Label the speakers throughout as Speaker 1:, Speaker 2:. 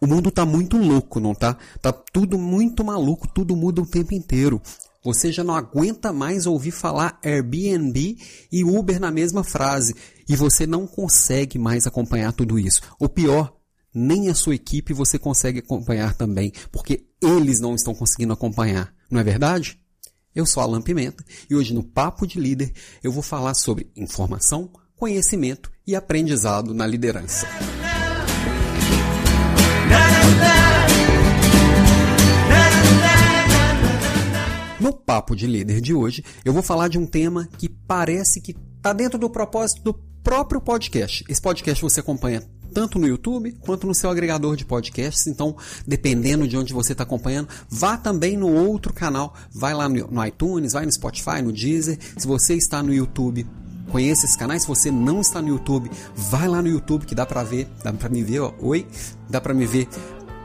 Speaker 1: O mundo tá muito louco, não tá? Tá tudo muito maluco, tudo muda o tempo inteiro. Você já não aguenta mais ouvir falar Airbnb e Uber na mesma frase. E você não consegue mais acompanhar tudo isso. O pior, nem a sua equipe você consegue acompanhar também, porque eles não estão conseguindo acompanhar. Não é verdade? Eu sou Alan Pimenta e hoje no Papo de Líder eu vou falar sobre informação, conhecimento e aprendizado na liderança. No Papo de Líder de hoje, eu vou falar de um tema que parece que está dentro do propósito do próprio podcast. Esse podcast você acompanha tanto no YouTube quanto no seu agregador de podcasts. Então, dependendo de onde você está acompanhando, vá também no outro canal. Vai lá no iTunes, vai no Spotify, no Deezer. Se você está no YouTube, conheça esses canais. Se você não está no YouTube, vai lá no YouTube que dá para ver, dá para me ver, ó. oi, dá para me ver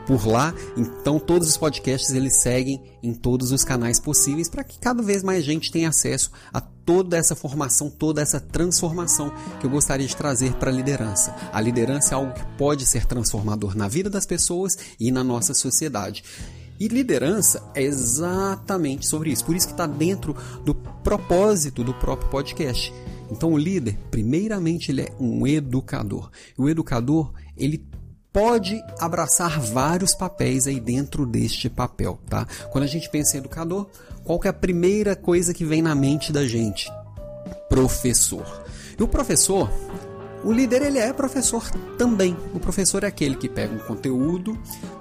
Speaker 1: por lá. Então todos os podcasts eles seguem em todos os canais possíveis para que cada vez mais gente tenha acesso a toda essa formação, toda essa transformação que eu gostaria de trazer para a liderança. A liderança é algo que pode ser transformador na vida das pessoas e na nossa sociedade. E liderança é exatamente sobre isso. Por isso que está dentro do propósito do próprio podcast. Então o líder, primeiramente, ele é um educador. O educador, ele pode abraçar vários papéis aí dentro deste papel, tá? Quando a gente pensa em educador, qual é a primeira coisa que vem na mente da gente? Professor. E o professor, o líder ele é professor também. O professor é aquele que pega um conteúdo,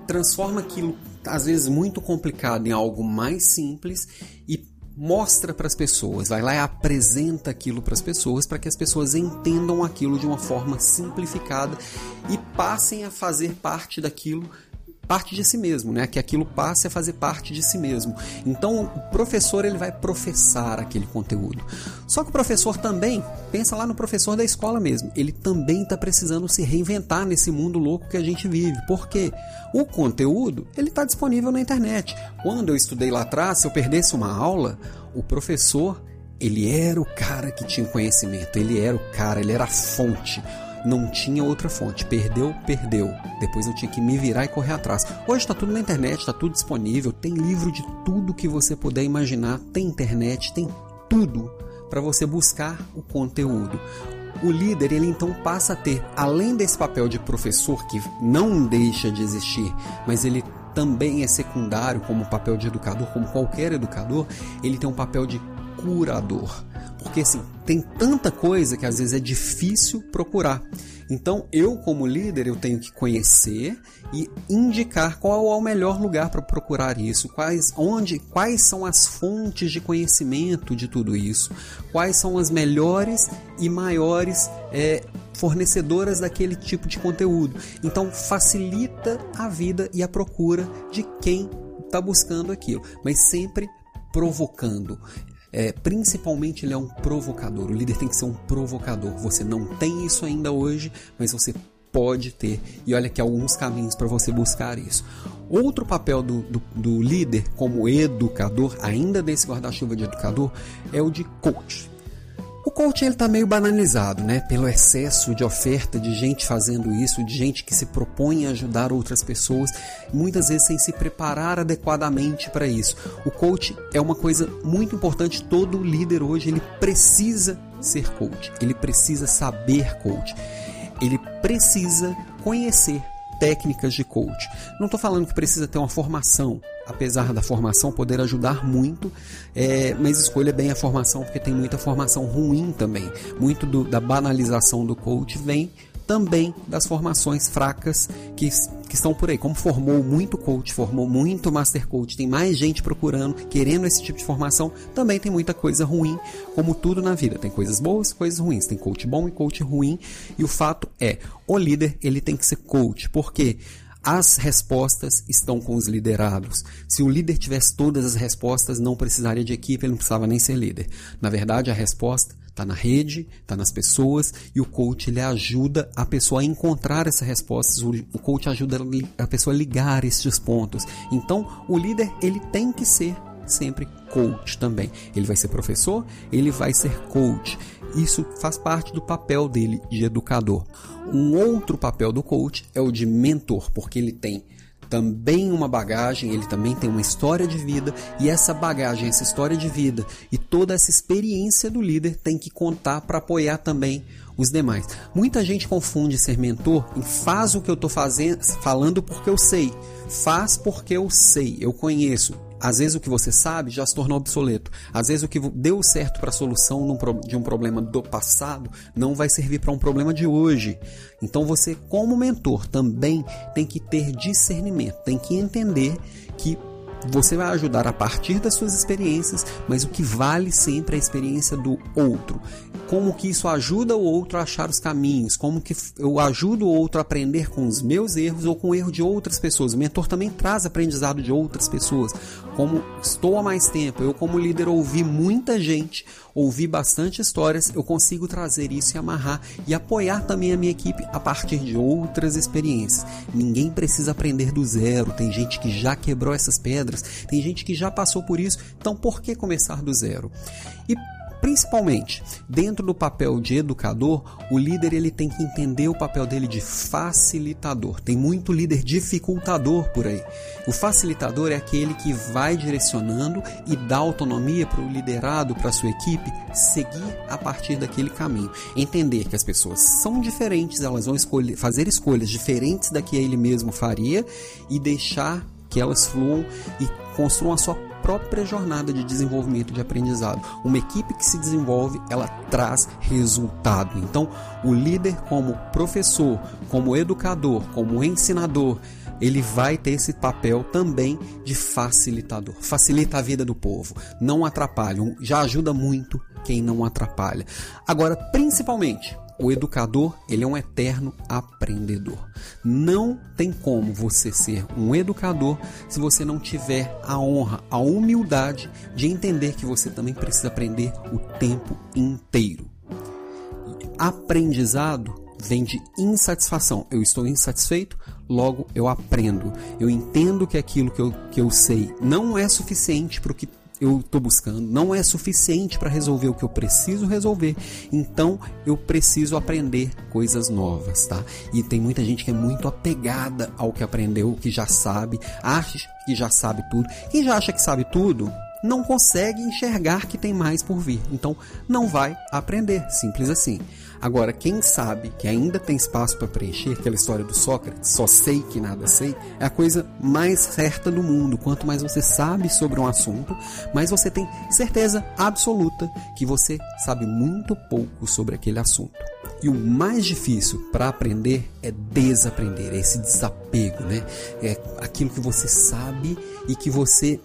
Speaker 1: transforma aquilo às vezes muito complicado em algo mais simples e mostra para as pessoas, vai lá e apresenta aquilo para as pessoas para que as pessoas entendam aquilo de uma forma simplificada e passem a fazer parte daquilo parte de si mesmo, né? Que aquilo passe a fazer parte de si mesmo. Então, o professor ele vai professar aquele conteúdo. Só que o professor também, pensa lá no professor da escola mesmo, ele também está precisando se reinventar nesse mundo louco que a gente vive. Por quê? O conteúdo, ele está disponível na internet. Quando eu estudei lá atrás, se eu perdesse uma aula, o professor, ele era o cara que tinha conhecimento, ele era o cara, ele era a fonte não tinha outra fonte. Perdeu, perdeu. Depois eu tinha que me virar e correr atrás. Hoje está tudo na internet, está tudo disponível. Tem livro de tudo que você puder imaginar. Tem internet, tem tudo para você buscar o conteúdo. O líder, ele então passa a ter, além desse papel de professor que não deixa de existir, mas ele também é secundário como papel de educador, como qualquer educador, ele tem um papel de curador. Porque assim, tem tanta coisa que às vezes é difícil procurar. Então, eu como líder, eu tenho que conhecer e indicar qual é o melhor lugar para procurar isso, quais onde, quais são as fontes de conhecimento de tudo isso, quais são as melhores e maiores é, fornecedoras daquele tipo de conteúdo. Então, facilita a vida e a procura de quem está buscando aquilo, mas sempre provocando. É, principalmente ele é um provocador. O líder tem que ser um provocador. Você não tem isso ainda hoje, mas você pode ter. E olha aqui alguns caminhos para você buscar isso. Outro papel do, do, do, líder como educador, ainda desse guarda-chuva de educador, é o de coach. Coaching ele tá meio banalizado, né? Pelo excesso de oferta de gente fazendo isso, de gente que se propõe a ajudar outras pessoas, muitas vezes sem se preparar adequadamente para isso. O coach é uma coisa muito importante, todo líder hoje ele precisa ser coach, ele precisa saber coach. Ele precisa conhecer técnicas de coach. Não estou falando que precisa ter uma formação, apesar da formação poder ajudar muito, é, mas escolha bem a formação porque tem muita formação ruim também. Muito do, da banalização do coach vem também das formações fracas que, que estão por aí. Como formou muito coach, formou muito master coach, tem mais gente procurando, querendo esse tipo de formação, também tem muita coisa ruim, como tudo na vida. Tem coisas boas coisas ruins. Tem coach bom e coach ruim. E o fato é, o líder ele tem que ser coach. Por quê? As respostas estão com os liderados. Se o líder tivesse todas as respostas, não precisaria de equipe, ele não precisava nem ser líder. Na verdade, a resposta está na rede, está nas pessoas e o coach ele ajuda a pessoa a encontrar essas respostas. O coach ajuda a pessoa a ligar esses pontos. Então, o líder ele tem que ser sempre coach também. Ele vai ser professor, ele vai ser coach. Isso faz parte do papel dele de educador. Um outro papel do coach é o de mentor, porque ele tem também uma bagagem, ele também tem uma história de vida, e essa bagagem, essa história de vida e toda essa experiência do líder tem que contar para apoiar também os demais. Muita gente confunde ser mentor em faz o que eu estou fazendo, falando porque eu sei, faz porque eu sei, eu conheço. Às vezes o que você sabe já se tornou obsoleto. Às vezes o que deu certo para a solução de um problema do passado não vai servir para um problema de hoje. Então você, como mentor, também tem que ter discernimento, tem que entender que você vai ajudar a partir das suas experiências, mas o que vale sempre é a experiência do outro. Como que isso ajuda o outro a achar os caminhos, como que eu ajudo o outro a aprender com os meus erros ou com o erro de outras pessoas. O mentor também traz aprendizado de outras pessoas. Como estou há mais tempo, eu como líder ouvi muita gente, ouvi bastante histórias, eu consigo trazer isso e amarrar e apoiar também a minha equipe a partir de outras experiências. Ninguém precisa aprender do zero, tem gente que já quebrou essas pedras, tem gente que já passou por isso, então por que começar do zero? E Principalmente, dentro do papel de educador, o líder ele tem que entender o papel dele de facilitador. Tem muito líder dificultador por aí. O facilitador é aquele que vai direcionando e dá autonomia para o liderado, para a sua equipe, seguir a partir daquele caminho. Entender que as pessoas são diferentes, elas vão escolher, fazer escolhas diferentes da que ele mesmo faria e deixar que elas fluam e construam a sua própria jornada de desenvolvimento de aprendizado. Uma equipe que se desenvolve, ela traz resultado. Então, o líder como professor, como educador, como ensinador, ele vai ter esse papel também de facilitador. Facilita a vida do povo, não atrapalha, já ajuda muito quem não atrapalha. Agora, principalmente, o educador, ele é um eterno aprendedor. Não tem como você ser um educador se você não tiver a honra, a humildade de entender que você também precisa aprender o tempo inteiro. Aprendizado vem de insatisfação. Eu estou insatisfeito, logo eu aprendo. Eu entendo que aquilo que eu, que eu sei não é suficiente para o que eu estou buscando não é suficiente para resolver o que eu preciso resolver, então eu preciso aprender coisas novas, tá? E tem muita gente que é muito apegada ao que aprendeu, que já sabe, acha que já sabe tudo. Quem já acha que sabe tudo, não consegue enxergar que tem mais por vir. Então, não vai aprender, simples assim. Agora, quem sabe que ainda tem espaço para preencher, aquela história do Sócrates, só sei que nada sei, é a coisa mais certa do mundo. Quanto mais você sabe sobre um assunto, mais você tem certeza absoluta que você sabe muito pouco sobre aquele assunto. E o mais difícil para aprender é desaprender, é esse desapego, né? É aquilo que você sabe e que você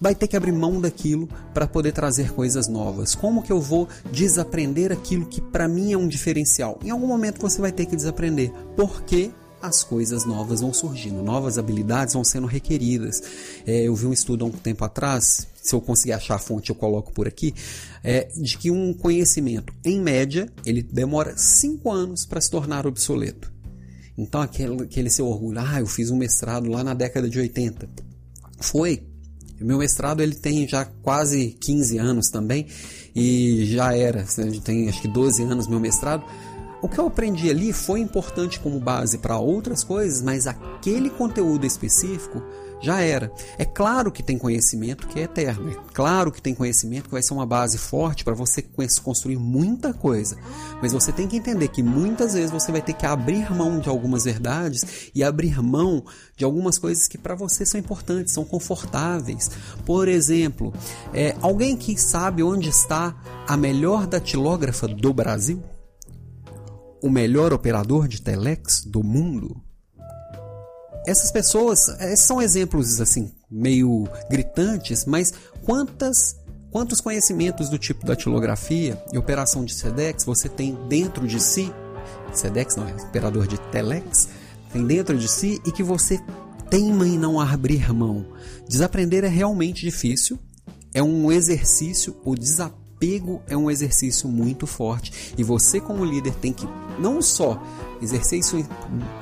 Speaker 1: vai ter que abrir mão daquilo para poder trazer coisas novas. Como que eu vou desaprender aquilo que para mim é um diferencial? Em algum momento você vai ter que desaprender, porque as coisas novas vão surgindo, novas habilidades vão sendo requeridas. É, eu vi um estudo há um tempo atrás, se eu conseguir achar a fonte eu coloco por aqui, é, de que um conhecimento, em média, ele demora 5 anos para se tornar obsoleto. Então aquele, aquele seu orgulho, ah, eu fiz um mestrado lá na década de 80. Foi, meu mestrado ele tem já quase 15 anos também e já era, tem acho que 12 anos meu mestrado. O que eu aprendi ali foi importante como base para outras coisas, mas aquele conteúdo específico já era. É claro que tem conhecimento que é eterno, é claro que tem conhecimento que vai ser uma base forte para você construir muita coisa, mas você tem que entender que muitas vezes você vai ter que abrir mão de algumas verdades e abrir mão de algumas coisas que para você são importantes, são confortáveis. Por exemplo, é, alguém que sabe onde está a melhor datilógrafa do Brasil? O melhor operador de telex do mundo? Essas pessoas esses são exemplos assim meio gritantes, mas quantas quantos conhecimentos do tipo da tilografia e operação de SEDEX você tem dentro de si? SEDEX não é operador de telex, tem dentro de si e que você teima em não abrir mão. Desaprender é realmente difícil, é um exercício, o desapego é um exercício muito forte e você como líder tem que não só exercer isso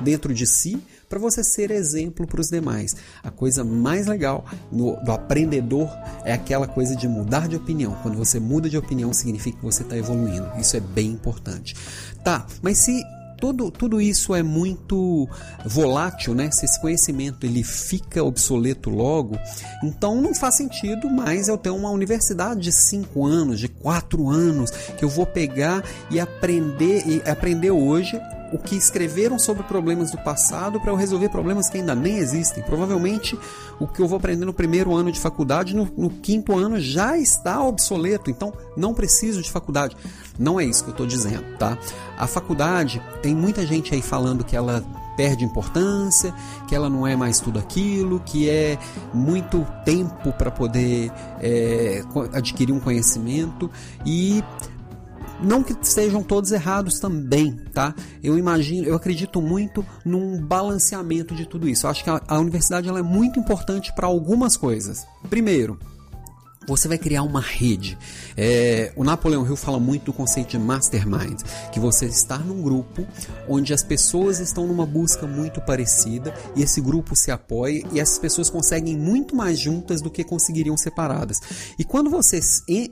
Speaker 1: dentro de si, para você ser exemplo para os demais. A coisa mais legal no, do aprendedor é aquela coisa de mudar de opinião. Quando você muda de opinião, significa que você está evoluindo. Isso é bem importante. Tá, mas se tudo, tudo isso é muito volátil, né? Se esse conhecimento ele fica obsoleto logo, então não faz sentido mais eu ter uma universidade de 5 anos, de 4 anos, que eu vou pegar e aprender e aprender hoje o que escreveram sobre problemas do passado para eu resolver problemas que ainda nem existem. Provavelmente o que eu vou aprender no primeiro ano de faculdade, no, no quinto ano já está obsoleto, então não preciso de faculdade. Não é isso que eu estou dizendo, tá? A faculdade, tem muita gente aí falando que ela perde importância, que ela não é mais tudo aquilo, que é muito tempo para poder é, adquirir um conhecimento e não que estejam todos errados também, tá? Eu imagino, eu acredito muito num balanceamento de tudo isso. Eu acho que a, a universidade ela é muito importante para algumas coisas. Primeiro, você vai criar uma rede. É, o Napoleão Hill fala muito do conceito de mastermind, que você está num grupo onde as pessoas estão numa busca muito parecida e esse grupo se apoia e essas pessoas conseguem muito mais juntas do que conseguiriam separadas. E quando você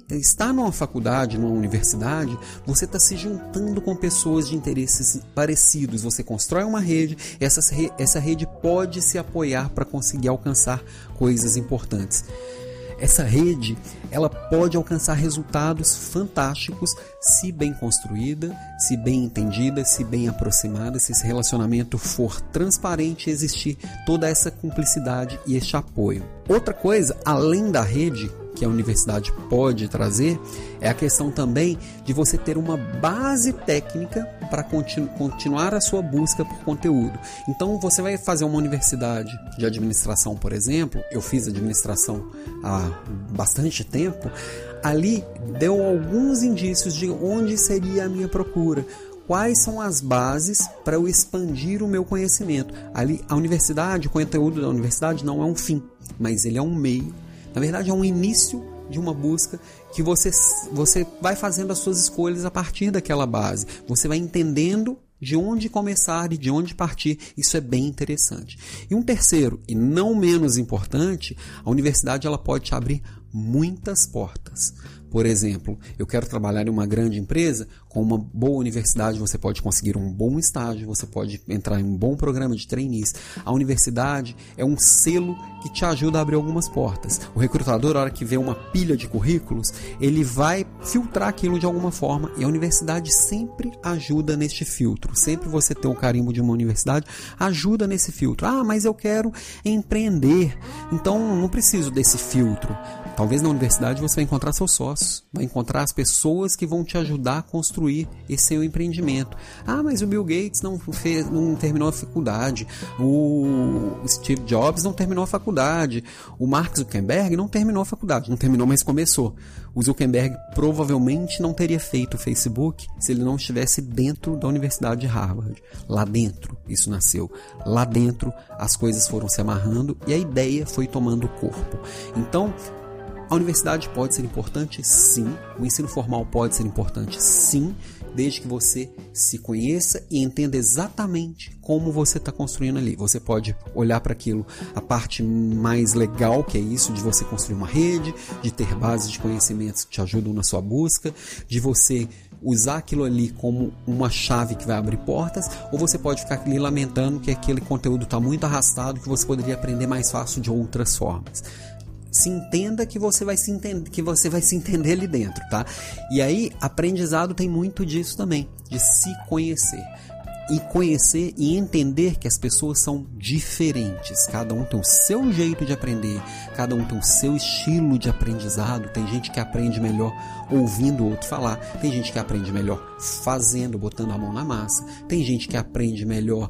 Speaker 1: está numa faculdade, numa universidade, você está se juntando com pessoas de interesses parecidos. Você constrói uma rede, essa, essa rede pode se apoiar para conseguir alcançar coisas importantes. Essa rede, ela pode alcançar resultados fantásticos se bem construída, se bem entendida, se bem aproximada, se esse relacionamento for transparente existir toda essa cumplicidade e este apoio. Outra coisa, além da rede, que a universidade pode trazer é a questão também de você ter uma base técnica para continu continuar a sua busca por conteúdo. Então, você vai fazer uma universidade de administração, por exemplo. Eu fiz administração há bastante tempo. Ali deu alguns indícios de onde seria a minha procura quais são as bases para eu expandir o meu conhecimento. Ali, a universidade, o conteúdo da universidade não é um fim, mas ele é um meio na verdade, é um início de uma busca que você, você vai fazendo as suas escolhas a partir daquela base. Você vai entendendo de onde começar e de onde partir. Isso é bem interessante. E um terceiro, e não menos importante, a universidade ela pode te abrir muitas portas. Por exemplo, eu quero trabalhar em uma grande empresa, com uma boa universidade você pode conseguir um bom estágio, você pode entrar em um bom programa de trainees. A universidade é um selo que te ajuda a abrir algumas portas. O recrutador, na hora que vê uma pilha de currículos, ele vai filtrar aquilo de alguma forma e a universidade sempre ajuda neste filtro. Sempre você ter o carimbo de uma universidade ajuda nesse filtro. Ah, mas eu quero empreender, então não preciso desse filtro. Talvez na universidade você vai encontrar seus vai encontrar as pessoas que vão te ajudar a construir esse seu empreendimento. Ah, mas o Bill Gates não, fez, não terminou a faculdade, o Steve Jobs não terminou a faculdade, o Mark Zuckerberg não terminou a faculdade, não terminou, mas começou. O Zuckerberg provavelmente não teria feito o Facebook se ele não estivesse dentro da Universidade de Harvard. Lá dentro, isso nasceu. Lá dentro, as coisas foram se amarrando e a ideia foi tomando corpo. Então, a universidade pode ser importante, sim. O ensino formal pode ser importante, sim, desde que você se conheça e entenda exatamente como você está construindo ali. Você pode olhar para aquilo, a parte mais legal que é isso, de você construir uma rede, de ter bases de conhecimentos que te ajudam na sua busca, de você usar aquilo ali como uma chave que vai abrir portas, ou você pode ficar ali lamentando que aquele conteúdo está muito arrastado, que você poderia aprender mais fácil de outras formas se entenda que você vai se entender, que você vai se entender ali dentro, tá? E aí, aprendizado tem muito disso também, de se conhecer. E conhecer e entender que as pessoas são diferentes. Cada um tem o seu jeito de aprender, cada um tem o seu estilo de aprendizado. Tem gente que aprende melhor ouvindo o outro falar, tem gente que aprende melhor fazendo, botando a mão na massa, tem gente que aprende melhor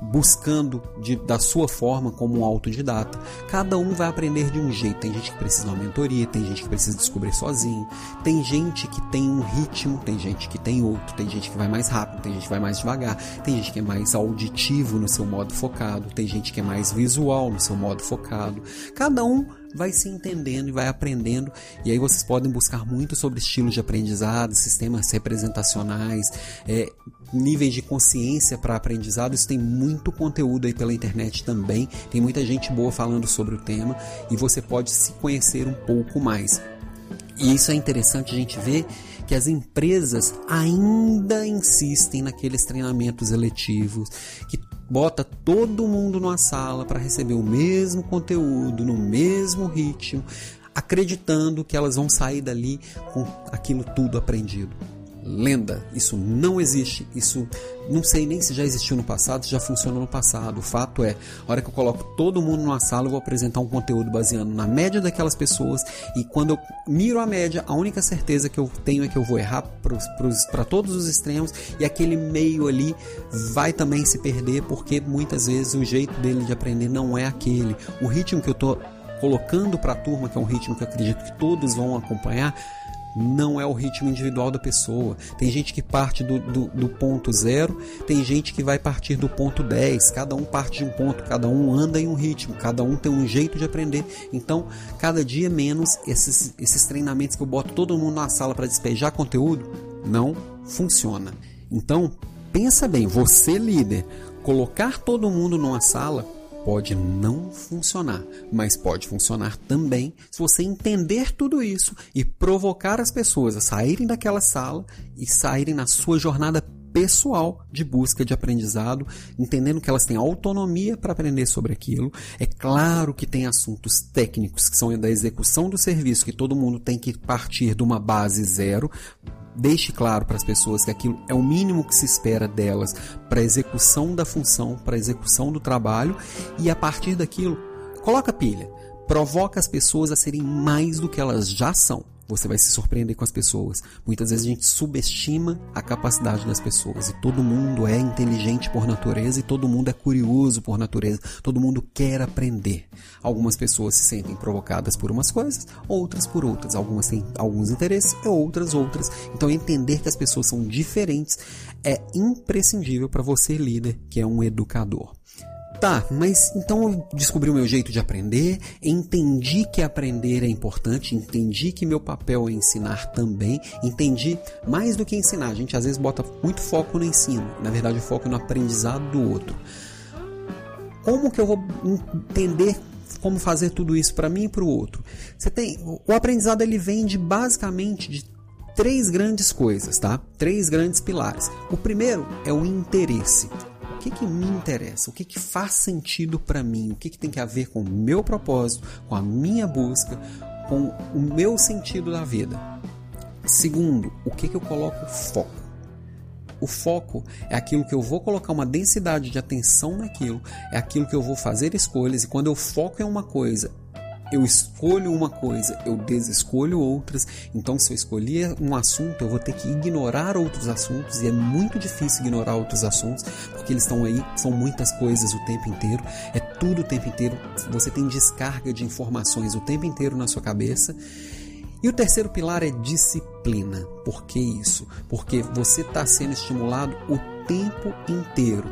Speaker 1: buscando de, da sua forma como um autodidata. Cada um vai aprender de um jeito. Tem gente que precisa de uma mentoria, tem gente que precisa descobrir sozinho, tem gente que tem um ritmo, tem gente que tem outro, tem gente que vai mais rápido, tem gente que vai mais devagar, tem gente que é mais auditivo no seu modo focado, tem gente que é mais visual no seu modo focado. Cada um vai se entendendo e vai aprendendo. E aí vocês podem buscar muito sobre estilos de aprendizado, sistemas representacionais, é, níveis de consciência para aprendizado. Isso tem muito conteúdo aí pela internet também. Tem muita gente boa falando sobre o tema e você pode se conhecer um pouco mais. E isso é interessante a gente ver que as empresas ainda insistem naqueles treinamentos eletivos que bota todo mundo numa sala para receber o mesmo conteúdo no mesmo ritmo, acreditando que elas vão sair dali com aquilo tudo aprendido lenda. Isso não existe. Isso não sei nem se já existiu no passado, se já funcionou no passado. O fato é, a hora que eu coloco todo mundo numa sala, eu vou apresentar um conteúdo baseando na média daquelas pessoas. E quando eu miro a média, a única certeza que eu tenho é que eu vou errar para todos os extremos e aquele meio ali vai também se perder, porque muitas vezes o jeito dele de aprender não é aquele. O ritmo que eu estou colocando para a turma, que é um ritmo que eu acredito que todos vão acompanhar não é o ritmo individual da pessoa. Tem gente que parte do, do, do, ponto zero, tem gente que vai partir do ponto 10. Cada um parte de um ponto, cada um anda em um ritmo, cada um tem um jeito de aprender. Então, cada dia menos esses, esses treinamentos que eu boto todo mundo na sala para despejar conteúdo não funciona. Então, pensa bem, você líder, colocar todo mundo numa sala pode não funcionar, mas pode funcionar também se você entender tudo isso e provocar as pessoas a saírem daquela sala e saírem na sua jornada pessoal de busca de aprendizado, entendendo que elas têm autonomia para aprender sobre aquilo. É claro que tem assuntos técnicos que são da execução do serviço, que todo mundo tem que partir de uma base zero deixe claro para as pessoas que aquilo é o mínimo que se espera delas para execução da função, para execução do trabalho e a partir daquilo, coloca pilha, provoca as pessoas a serem mais do que elas já são você vai se surpreender com as pessoas. Muitas vezes a gente subestima a capacidade das pessoas. E todo mundo é inteligente por natureza e todo mundo é curioso por natureza. Todo mundo quer aprender. Algumas pessoas se sentem provocadas por umas coisas, outras por outras. Algumas têm alguns interesses e outras outras. Então entender que as pessoas são diferentes é imprescindível para você líder, que é um educador. Tá, mas então eu descobri o meu jeito de aprender, entendi que aprender é importante, entendi que meu papel é ensinar também, entendi mais do que ensinar. A gente às vezes bota muito foco no ensino, na verdade o foco é no aprendizado do outro. Como que eu vou entender como fazer tudo isso para mim e para o outro? Você tem o aprendizado ele vem de basicamente de três grandes coisas, tá? Três grandes pilares. O primeiro é o interesse que, que me interessa, o que, que faz sentido para mim, o que, que tem que a ver com o meu propósito, com a minha busca, com o meu sentido da vida. Segundo, o que, que eu coloco foco. O foco é aquilo que eu vou colocar uma densidade de atenção naquilo, é aquilo que eu vou fazer escolhas, e quando eu foco em uma coisa eu escolho uma coisa, eu desescolho outras. Então, se eu escolher um assunto, eu vou ter que ignorar outros assuntos, e é muito difícil ignorar outros assuntos, porque eles estão aí, são muitas coisas o tempo inteiro, é tudo o tempo inteiro. Você tem descarga de informações o tempo inteiro na sua cabeça. E o terceiro pilar é disciplina. Por que isso? Porque você está sendo estimulado o tempo inteiro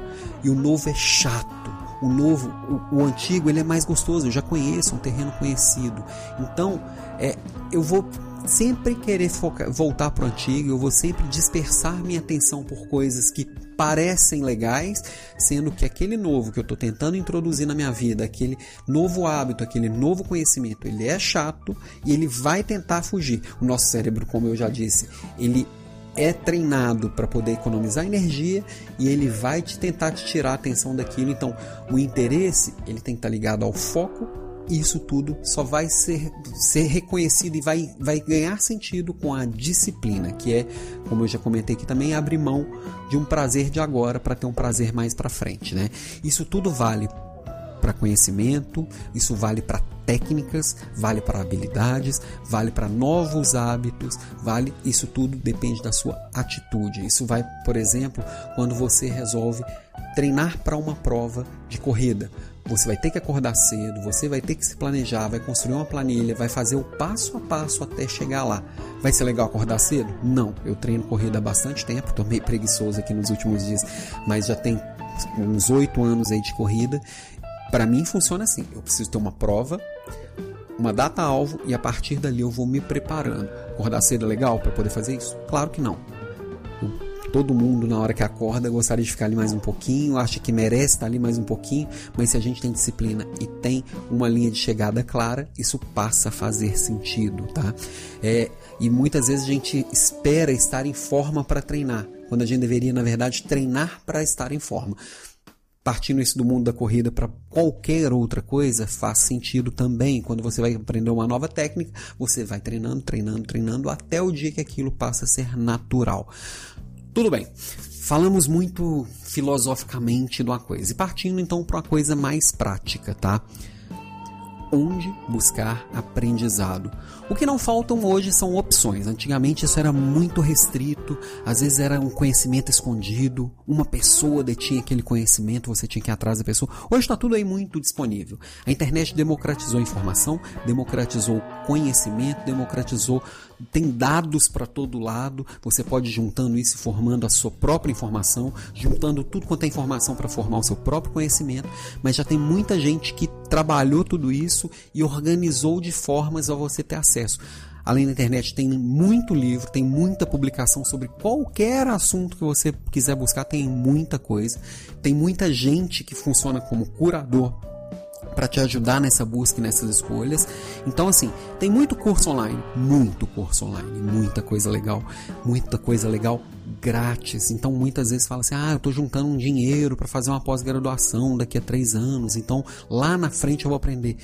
Speaker 1: e o novo é chato o novo, o, o, antigo, ele é mais gostoso. Eu já conheço um terreno conhecido. Então, é, eu vou sempre querer voltar para o antigo. Eu vou sempre dispersar minha atenção por coisas que parecem legais, sendo que aquele novo que eu estou tentando introduzir na minha vida, aquele novo hábito, aquele novo conhecimento, ele é chato e ele vai tentar fugir. O nosso cérebro, como eu já disse, ele é treinado para poder economizar energia e ele vai te tentar te tirar a atenção daquilo. Então, o interesse ele tem que estar tá ligado ao foco. E isso tudo só vai ser, ser reconhecido e vai, vai ganhar sentido com a disciplina, que é, como eu já comentei aqui também, abrir mão de um prazer de agora para ter um prazer mais para frente, né? Isso tudo vale para conhecimento, isso vale para técnicas, vale para habilidades, vale para novos hábitos, vale isso tudo depende da sua atitude. Isso vai, por exemplo, quando você resolve treinar para uma prova de corrida. Você vai ter que acordar cedo, você vai ter que se planejar, vai construir uma planilha, vai fazer o passo a passo até chegar lá. Vai ser legal acordar cedo? Não. Eu treino corrida há bastante tempo, estou meio preguiçoso aqui nos últimos dias, mas já tem uns oito anos aí de corrida para mim funciona assim: eu preciso ter uma prova, uma data alvo e a partir dali eu vou me preparando. Acordar cedo é legal para poder fazer isso? Claro que não. Todo mundo, na hora que acorda, gostaria de ficar ali mais um pouquinho, acha que merece estar ali mais um pouquinho, mas se a gente tem disciplina e tem uma linha de chegada clara, isso passa a fazer sentido, tá? É, e muitas vezes a gente espera estar em forma para treinar, quando a gente deveria, na verdade, treinar para estar em forma partindo isso do mundo da corrida para qualquer outra coisa, faz sentido também. Quando você vai aprender uma nova técnica, você vai treinando, treinando, treinando até o dia que aquilo passa a ser natural. Tudo bem. Falamos muito filosoficamente de uma coisa e partindo então para uma coisa mais prática, tá? Onde buscar aprendizado? O que não faltam hoje são opções. Antigamente isso era muito restrito, às vezes era um conhecimento escondido, uma pessoa detinha aquele conhecimento, você tinha que ir atrás da pessoa. Hoje está tudo aí muito disponível. A internet democratizou a informação, democratizou o conhecimento, democratizou tem dados para todo lado, você pode ir juntando isso e formando a sua própria informação, juntando tudo quanto é informação para formar o seu próprio conhecimento, mas já tem muita gente que trabalhou tudo isso e organizou de formas a você ter acesso acesso. Além da internet, tem muito livro, tem muita publicação sobre qualquer assunto que você quiser buscar, tem muita coisa. Tem muita gente que funciona como curador para te ajudar nessa busca e nessas escolhas. Então, assim, tem muito curso online, muito curso online, muita coisa legal, muita coisa legal grátis. Então, muitas vezes fala assim: ah, eu estou juntando um dinheiro para fazer uma pós-graduação daqui a três anos, então lá na frente eu vou aprender.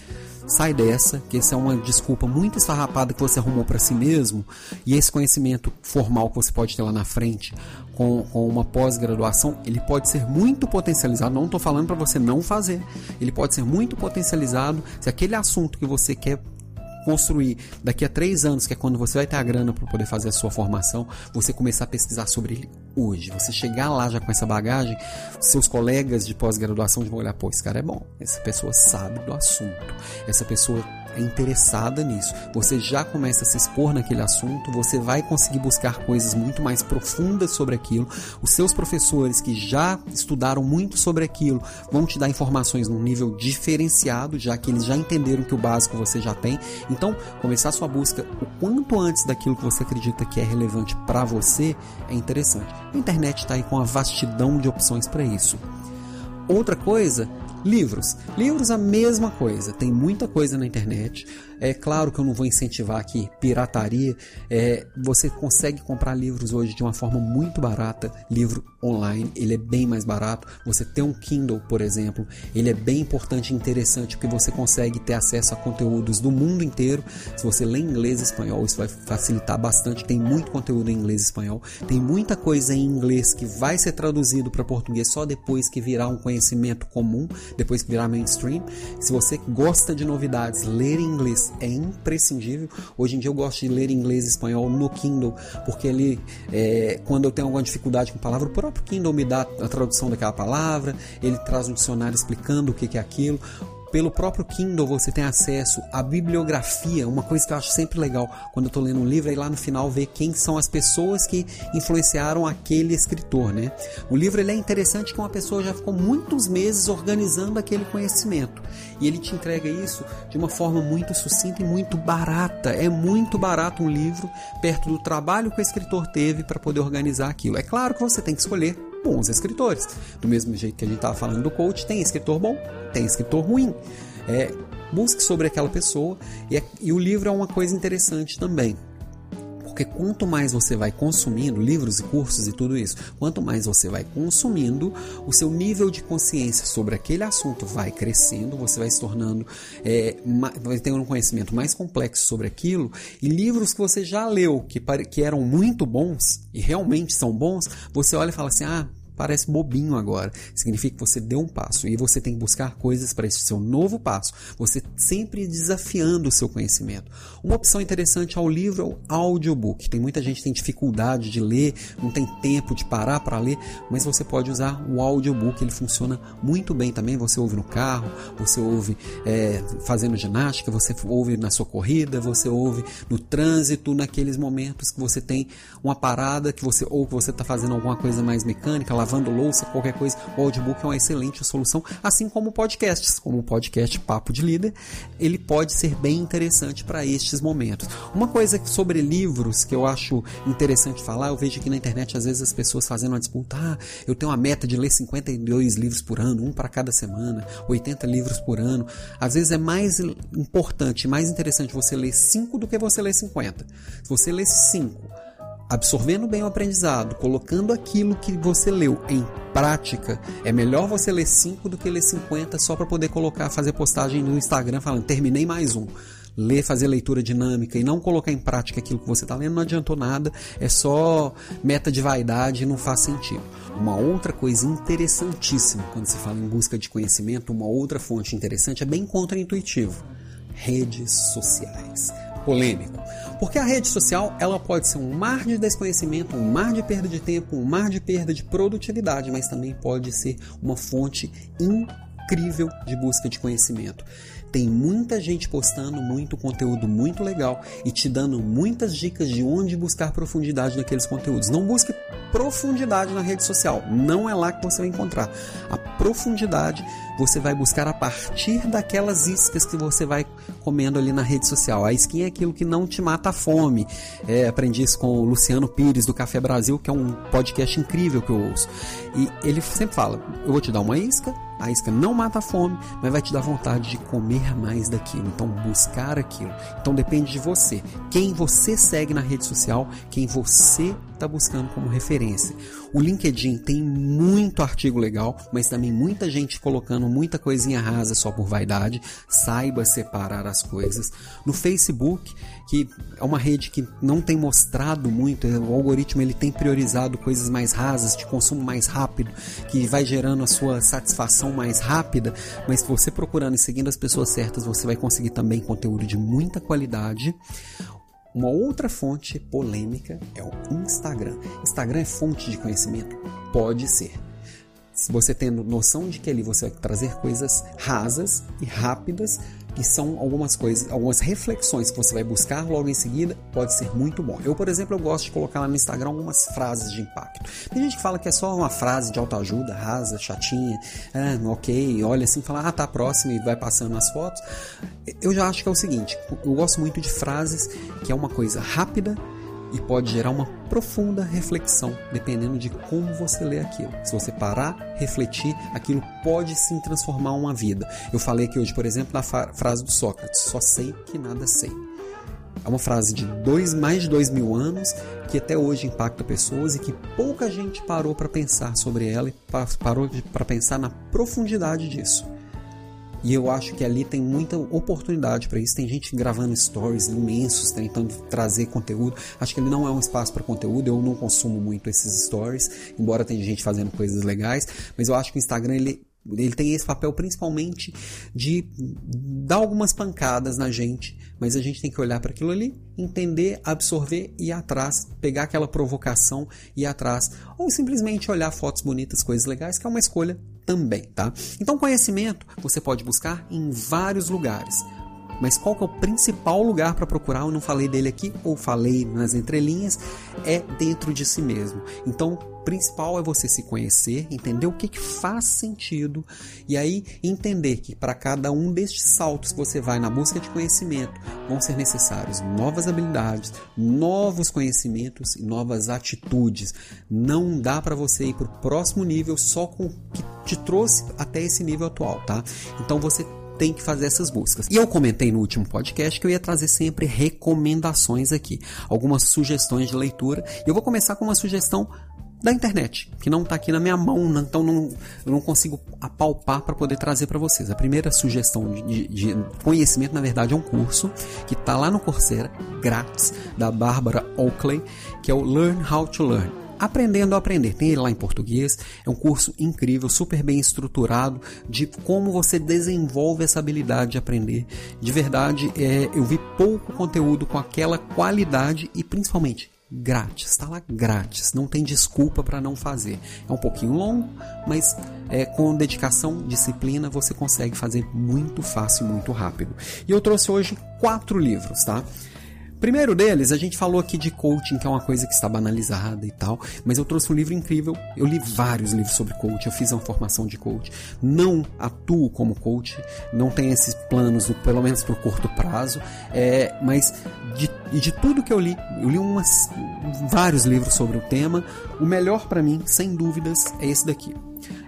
Speaker 1: Sai dessa, que essa é uma desculpa muito esfarrapada que você arrumou para si mesmo, e esse conhecimento formal que você pode ter lá na frente, com, com uma pós-graduação, ele pode ser muito potencializado. Não estou falando para você não fazer, ele pode ser muito potencializado se aquele assunto que você quer construir. Daqui a três anos, que é quando você vai ter a grana para poder fazer a sua formação, você começar a pesquisar sobre ele hoje. Você chegar lá já com essa bagagem, seus colegas de pós-graduação vão olhar, pô, esse cara é bom, essa pessoa sabe do assunto, essa pessoa é interessada nisso. Você já começa a se expor naquele assunto, você vai conseguir buscar coisas muito mais profundas sobre aquilo. Os seus professores que já estudaram muito sobre aquilo vão te dar informações num nível diferenciado, já que eles já entenderam que o básico você já tem. Então, começar sua busca o quanto antes daquilo que você acredita que é relevante para você é interessante. A internet está aí com uma vastidão de opções para isso. Outra coisa Livros. Livros a mesma coisa. Tem muita coisa na internet. É claro que eu não vou incentivar aqui pirataria. É, você consegue comprar livros hoje de uma forma muito barata. Livro online, ele é bem mais barato. Você ter um Kindle, por exemplo, ele é bem importante e interessante porque você consegue ter acesso a conteúdos do mundo inteiro. Se você lê inglês e espanhol, isso vai facilitar bastante. Tem muito conteúdo em inglês e espanhol. Tem muita coisa em inglês que vai ser traduzido para português só depois que virar um conhecimento comum, depois que virar mainstream. Se você gosta de novidades, ler em inglês é imprescindível. Hoje em dia eu gosto de ler inglês e espanhol no Kindle, porque ele, é, quando eu tenho alguma dificuldade com palavra, o próprio Kindle me dá a tradução daquela palavra, ele traz um dicionário explicando o que é aquilo pelo próprio Kindle você tem acesso à bibliografia, uma coisa que eu acho sempre legal quando eu estou lendo um livro, é ir lá no final ver quem são as pessoas que influenciaram aquele escritor, né? O livro ele é interessante que uma pessoa já ficou muitos meses organizando aquele conhecimento e ele te entrega isso de uma forma muito sucinta e muito barata. É muito barato um livro perto do trabalho que o escritor teve para poder organizar aquilo. É claro que você tem que escolher bons escritores. Do mesmo jeito que a gente estava falando do coach, tem escritor bom, tem escritor ruim. É, busque sobre aquela pessoa e, é, e o livro é uma coisa interessante também. Porque quanto mais você vai consumindo livros e cursos e tudo isso, quanto mais você vai consumindo, o seu nível de consciência sobre aquele assunto vai crescendo, você vai se tornando, é, vai tendo um conhecimento mais complexo sobre aquilo, e livros que você já leu, que, que eram muito bons, e realmente são bons, você olha e fala assim: ah, parece bobinho agora. Significa que você deu um passo e você tem que buscar coisas para esse seu novo passo. Você sempre desafiando o seu conhecimento. Uma opção interessante ao livro é o audiobook. Tem muita gente que tem dificuldade de ler, não tem tempo de parar para ler, mas você pode usar o audiobook. Ele funciona muito bem também. Você ouve no carro, você ouve é, fazendo ginástica, você ouve na sua corrida, você ouve no trânsito, naqueles momentos que você tem uma parada que você ou que você está fazendo alguma coisa mais mecânica, lavando louça, qualquer coisa, o audiobook é uma excelente solução, assim como podcasts, como o podcast Papo de Líder, ele pode ser bem interessante para estes momentos. Uma coisa sobre livros que eu acho interessante falar, eu vejo aqui na internet às vezes as pessoas fazendo uma disputa, ah, eu tenho uma meta de ler 52 livros por ano, um para cada semana, 80 livros por ano. Às vezes é mais importante, mais interessante você ler 5 do que você ler 50. Se você lê 5 absorvendo bem o aprendizado, colocando aquilo que você leu em prática, é melhor você ler 5 do que ler 50 só para poder colocar, fazer postagem no Instagram falando terminei mais um. Ler, fazer leitura dinâmica e não colocar em prática aquilo que você está lendo não adiantou nada, é só meta de vaidade e não faz sentido. Uma outra coisa interessantíssima quando se fala em busca de conhecimento, uma outra fonte interessante é bem contraintuitivo: redes sociais polêmico. Porque a rede social ela pode ser um mar de desconhecimento, um mar de perda de tempo, um mar de perda de produtividade, mas também pode ser uma fonte incrível de busca de conhecimento. Tem muita gente postando muito conteúdo muito legal e te dando muitas dicas de onde buscar profundidade naqueles conteúdos. Não busque profundidade na rede social, não é lá que você vai encontrar. A profundidade você vai buscar a partir daquelas iscas que você vai comendo ali na rede social. A isquinha é aquilo que não te mata a fome. É, aprendi isso com o Luciano Pires do Café Brasil, que é um podcast incrível que eu ouço. E ele sempre fala: Eu vou te dar uma isca, a isca não mata a fome, mas vai te dar vontade de comer mais daquilo. Então, buscar aquilo. Então, depende de você. Quem você segue na rede social, quem você está buscando como referência. O LinkedIn tem muito artigo legal, mas também muita gente colocando muita coisinha rasa só por vaidade. Saiba separar as coisas. No Facebook, que é uma rede que não tem mostrado muito, o algoritmo ele tem priorizado coisas mais rasas, de consumo mais rápido, que vai gerando a sua satisfação mais rápida, mas você procurando e seguindo as pessoas certas, você vai conseguir também conteúdo de muita qualidade. Uma outra fonte polêmica é o Instagram. Instagram é fonte de conhecimento? Pode ser. Se você tendo noção de que ali você vai trazer coisas rasas e rápidas, que são algumas coisas, algumas reflexões que você vai buscar logo em seguida, pode ser muito bom. Eu, por exemplo, eu gosto de colocar lá no Instagram algumas frases de impacto. Tem gente que fala que é só uma frase de autoajuda, rasa, chatinha, ah, ok, olha assim, fala, ah, tá próximo e vai passando as fotos. Eu já acho que é o seguinte, eu gosto muito de frases que é uma coisa rápida, e pode gerar uma profunda reflexão, dependendo de como você lê aquilo. Se você parar, refletir, aquilo pode sim transformar uma vida. Eu falei aqui hoje, por exemplo, da frase do Sócrates: só sei que nada sei. É uma frase de dois, mais de dois mil anos que até hoje impacta pessoas e que pouca gente parou para pensar sobre ela e parou para pensar na profundidade disso. E eu acho que ali tem muita oportunidade para isso. Tem gente gravando stories imensos, tentando trazer conteúdo. Acho que ele não é um espaço para conteúdo. Eu não consumo muito esses stories, embora tenha gente fazendo coisas legais. Mas eu acho que o Instagram ele ele tem esse papel principalmente de dar algumas pancadas na gente, mas a gente tem que olhar para aquilo ali, entender, absorver e ir atrás, pegar aquela provocação e ir atrás, ou simplesmente olhar fotos bonitas, coisas legais, que é uma escolha também, tá? Então, conhecimento você pode buscar em vários lugares. Mas qual que é o principal lugar para procurar? Eu não falei dele aqui, ou falei nas entrelinhas, é dentro de si mesmo. Então, o principal é você se conhecer, entender o que, que faz sentido e aí entender que para cada um destes saltos que você vai na busca de conhecimento vão ser necessários novas habilidades, novos conhecimentos e novas atitudes. Não dá para você ir para o próximo nível só com o que te trouxe até esse nível atual, tá? Então você tem que fazer essas buscas. E eu comentei no último podcast que eu ia trazer sempre recomendações aqui, algumas sugestões de leitura. E eu vou começar com uma sugestão da internet, que não está aqui na minha mão, então não, eu não consigo apalpar para poder trazer para vocês. A primeira sugestão de, de, conhecimento, na verdade, é um curso que está lá no Coursera, grátis, da Bárbara Oakley, que é o Learn How to Learn. Aprendendo a Aprender. Tem ele lá em português. É um curso incrível, super bem estruturado de como você desenvolve essa habilidade de aprender. De verdade, é, eu vi pouco conteúdo com aquela qualidade e principalmente grátis, está lá grátis, não tem desculpa para não fazer. É um pouquinho longo, mas é, com dedicação, disciplina, você consegue fazer muito fácil, muito rápido. E eu trouxe hoje quatro livros, tá? Primeiro deles, a gente falou aqui de coaching, que é uma coisa que está banalizada e tal, mas eu trouxe um livro incrível. Eu li vários livros sobre coaching, eu fiz uma formação de coach. Não atuo como coach, não tenho esses planos, pelo menos por curto prazo, é, mas de, de tudo que eu li, eu li umas, vários livros sobre o tema. O melhor para mim, sem dúvidas, é esse daqui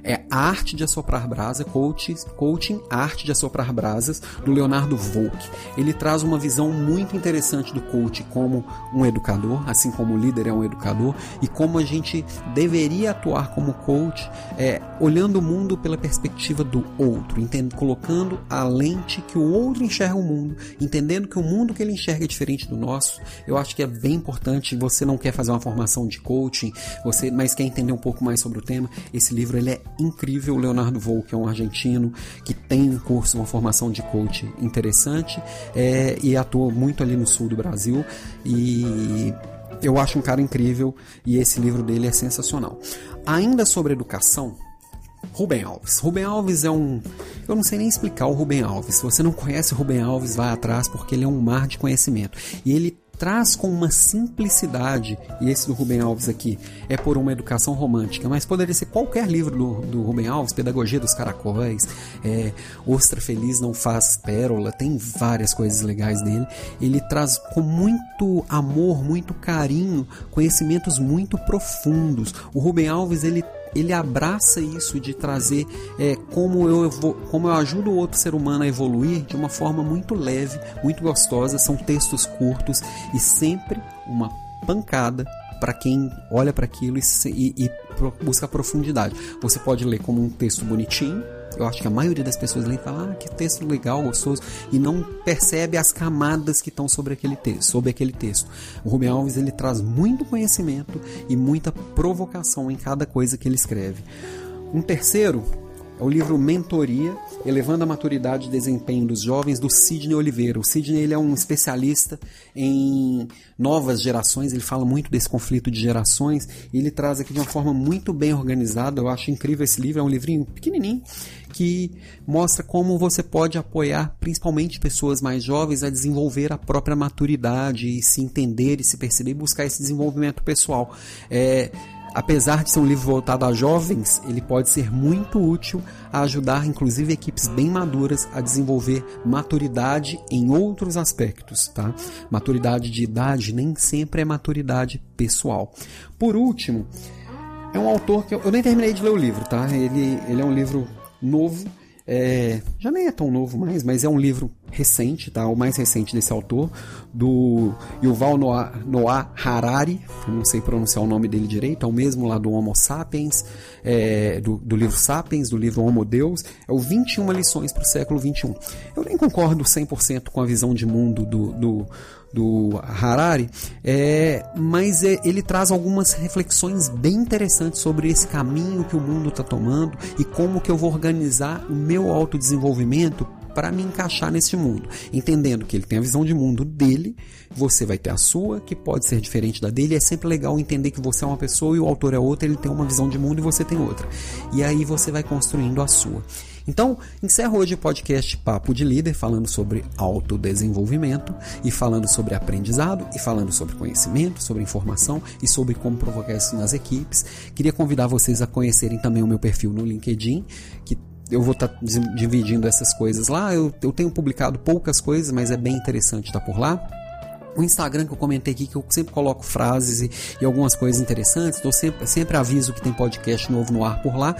Speaker 1: é Arte de Assoprar Brasa, Coaching, Coaching Arte de Assoprar Brasas, do Leonardo Volk. Ele traz uma visão muito interessante do coach como um educador, assim como o líder é um educador, e como a gente deveria atuar como coach, é, olhando o mundo pela perspectiva do outro, entende, colocando a lente que o outro enxerga o mundo, entendendo que o mundo que ele enxerga é diferente do nosso. Eu acho que é bem importante, você não quer fazer uma formação de coaching, você mas quer entender um pouco mais sobre o tema, esse livro ele é incrível. Leonardo Volk é um argentino que tem um curso, uma formação de coach interessante é, e atua muito ali no sul do Brasil. E eu acho um cara incrível e esse livro dele é sensacional. Ainda sobre educação, Rubem Alves. Rubem Alves é um. Eu não sei nem explicar o Rubem Alves. Se você não conhece o Alves, vai atrás porque ele é um mar de conhecimento. E ele traz com uma simplicidade, e esse do Rubem Alves aqui é por uma educação romântica, mas poderia ser qualquer livro do, do Rubem Alves, Pedagogia dos Caracóis, é, Ostra Feliz Não Faz Pérola, tem várias coisas legais dele. Ele traz com muito amor, muito carinho, conhecimentos muito profundos. O Rubem Alves ele ele abraça isso de trazer é, como, eu, como eu ajudo o outro ser humano a evoluir de uma forma muito leve, muito gostosa. São textos curtos e sempre uma pancada para quem olha para aquilo e, e, e busca profundidade. Você pode ler como um texto bonitinho, eu acho que a maioria das pessoas lê e fala, ah, que texto legal, gostoso, e não percebe as camadas que estão sobre aquele texto, sobre aquele texto. O Rubem Alves ele traz muito conhecimento e muita provocação em cada coisa que ele escreve. Um terceiro é o livro Mentoria, Elevando a Maturidade e Desempenho dos Jovens, do Sidney Oliveira. O Sidney ele é um especialista em novas gerações, ele fala muito desse conflito de gerações, e ele traz aqui de uma forma muito bem organizada. Eu acho incrível esse livro, é um livrinho pequenininho, que mostra como você pode apoiar principalmente pessoas mais jovens a desenvolver a própria maturidade e se entender e se perceber e buscar esse desenvolvimento pessoal. É, Apesar de ser um livro voltado a jovens, ele pode ser muito útil a ajudar inclusive equipes bem maduras a desenvolver maturidade em outros aspectos, tá? Maturidade de idade nem sempre é maturidade pessoal. Por último, é um autor que eu, eu nem terminei de ler o livro, tá? Ele, ele é um livro novo, é, já nem é tão novo mais, mas é um livro recente, tá? O mais recente desse autor, do Yuval Noah, Noah Harari, não sei pronunciar o nome dele direito, é o mesmo lá do Homo Sapiens, é, do, do, livro Sapiens, do livro Homo Deus, é o 21 lições para o século 21. Eu nem concordo 100% com a visão de mundo do, do do Harari, é, mas é, ele traz algumas reflexões bem interessantes sobre esse caminho que o mundo está tomando e como que eu vou organizar o meu autodesenvolvimento para me encaixar nesse mundo, entendendo que ele tem a visão de mundo dele, você vai ter a sua, que pode ser diferente da dele. É sempre legal entender que você é uma pessoa e o autor é outra, ele tem uma visão de mundo e você tem outra. E aí você vai construindo a sua. Então, encerro hoje o podcast Papo de Líder, falando sobre autodesenvolvimento e falando sobre aprendizado e falando sobre conhecimento, sobre informação e sobre como provocar isso nas equipes. Queria convidar vocês a conhecerem também o meu perfil no LinkedIn, que eu vou estar tá dividindo essas coisas lá. Eu, eu tenho publicado poucas coisas, mas é bem interessante estar por lá. O Instagram que eu comentei aqui, que eu sempre coloco frases e, e algumas coisas interessantes, eu sempre, sempre aviso que tem podcast novo no ar por lá.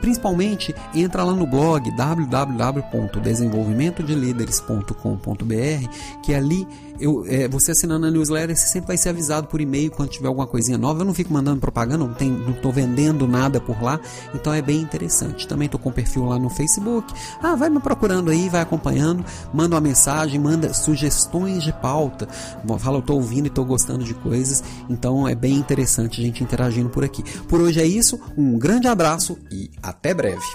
Speaker 1: Principalmente, entra lá no blog www.desenvolvimentodelideres.com.br, que ali eu, é, você assinando a newsletter, você sempre vai ser avisado por e-mail quando tiver alguma coisinha nova. Eu não fico mandando propaganda, não, tem, não vendendo nada por lá, então é bem interessante. Também tô com perfil lá no Facebook. Ah, vai me procurando aí, vai acompanhando, manda uma mensagem, manda sugestões de pauta. Fala, eu tô ouvindo e tô gostando de coisas, então é bem interessante a gente interagindo por aqui. Por hoje é isso, um grande abraço e até breve.